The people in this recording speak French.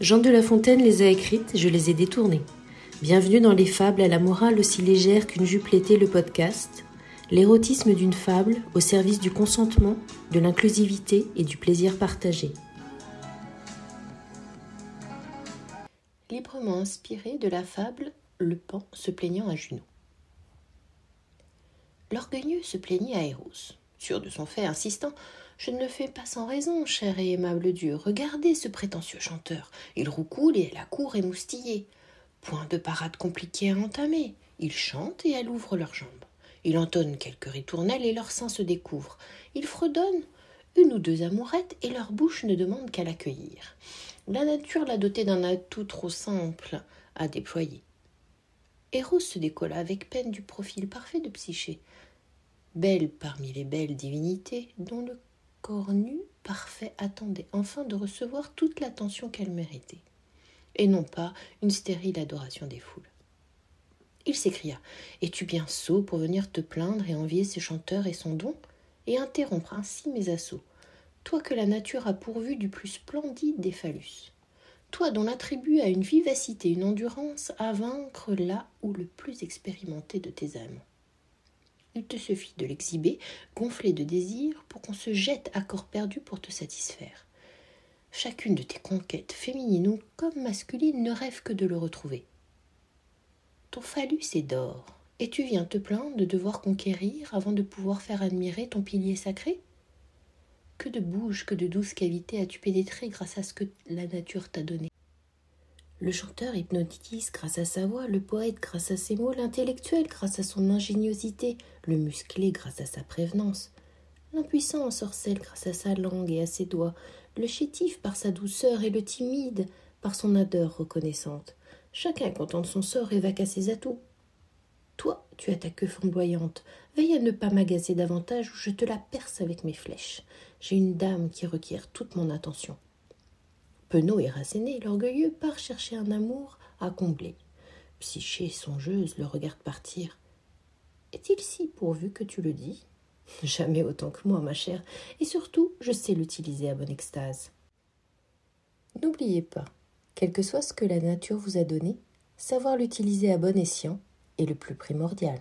Jean de La Fontaine les a écrites, je les ai détournées. Bienvenue dans les fables à la morale aussi légère qu'une jupe l'était le podcast. L'érotisme d'une fable au service du consentement, de l'inclusivité et du plaisir partagé. Librement inspiré de la fable Le pan se plaignant à Junon. L'orgueilleux se plaignait à Eros, sûr de son fait, insistant je ne le fais pas sans raison, cher et aimable Dieu. Regardez ce prétentieux chanteur. Il roucoule et la cour émoustillée. Point de parade compliquée à entamer. Il chante et elle ouvre leurs jambes. Il entonne quelques ritournelles et leurs seins se découvrent. Il fredonne une ou deux amourettes et leur bouche ne demande qu'à l'accueillir. La nature l'a doté d'un atout trop simple à déployer. Eros se décolla avec peine du profil parfait de Psyché, belle parmi les belles divinités dont le corps nu, parfait, attendait enfin de recevoir toute l'attention qu'elle méritait, et non pas une stérile adoration des foules. Il s'écria Es-tu bien sot pour venir te plaindre et envier ces chanteurs et son don, et interrompre ainsi mes assauts, toi que la nature a pourvu du plus splendide des phallus toi dont l'attribut a une vivacité, une endurance à vaincre là où le plus expérimenté de tes âmes. Il te suffit de l'exhiber, gonflé de désir, pour qu'on se jette à corps perdu pour te satisfaire. Chacune de tes conquêtes, féminines ou comme masculines, ne rêve que de le retrouver. Ton phallus est d'or, et tu viens te plaindre de devoir conquérir avant de pouvoir faire admirer ton pilier sacré Que de bouches, que de douces cavités as-tu pénétré grâce à ce que la nature t'a donné le chanteur hypnotise grâce à sa voix, le poète grâce à ses mots, l'intellectuel grâce à son ingéniosité, le musclé grâce à sa prévenance, l'impuissant ensorcelle grâce à sa langue et à ses doigts, le chétif par sa douceur et le timide par son ardeur reconnaissante. Chacun content de son sort et va qu'à ses atouts. Toi, tu as ta queue flamboyante. Veille à ne pas m'agacer davantage ou je te la perce avec mes flèches. J'ai une dame qui requiert toute mon attention. Penaud et Rasséné, l'orgueilleux, part chercher un amour à combler. Psyché, songeuse, le regarde partir. Est-il si pourvu que tu le dis? Jamais autant que moi, ma chère, et surtout, je sais l'utiliser à bonne extase. N'oubliez pas, quel que soit ce que la nature vous a donné, savoir l'utiliser à bon escient est le plus primordial.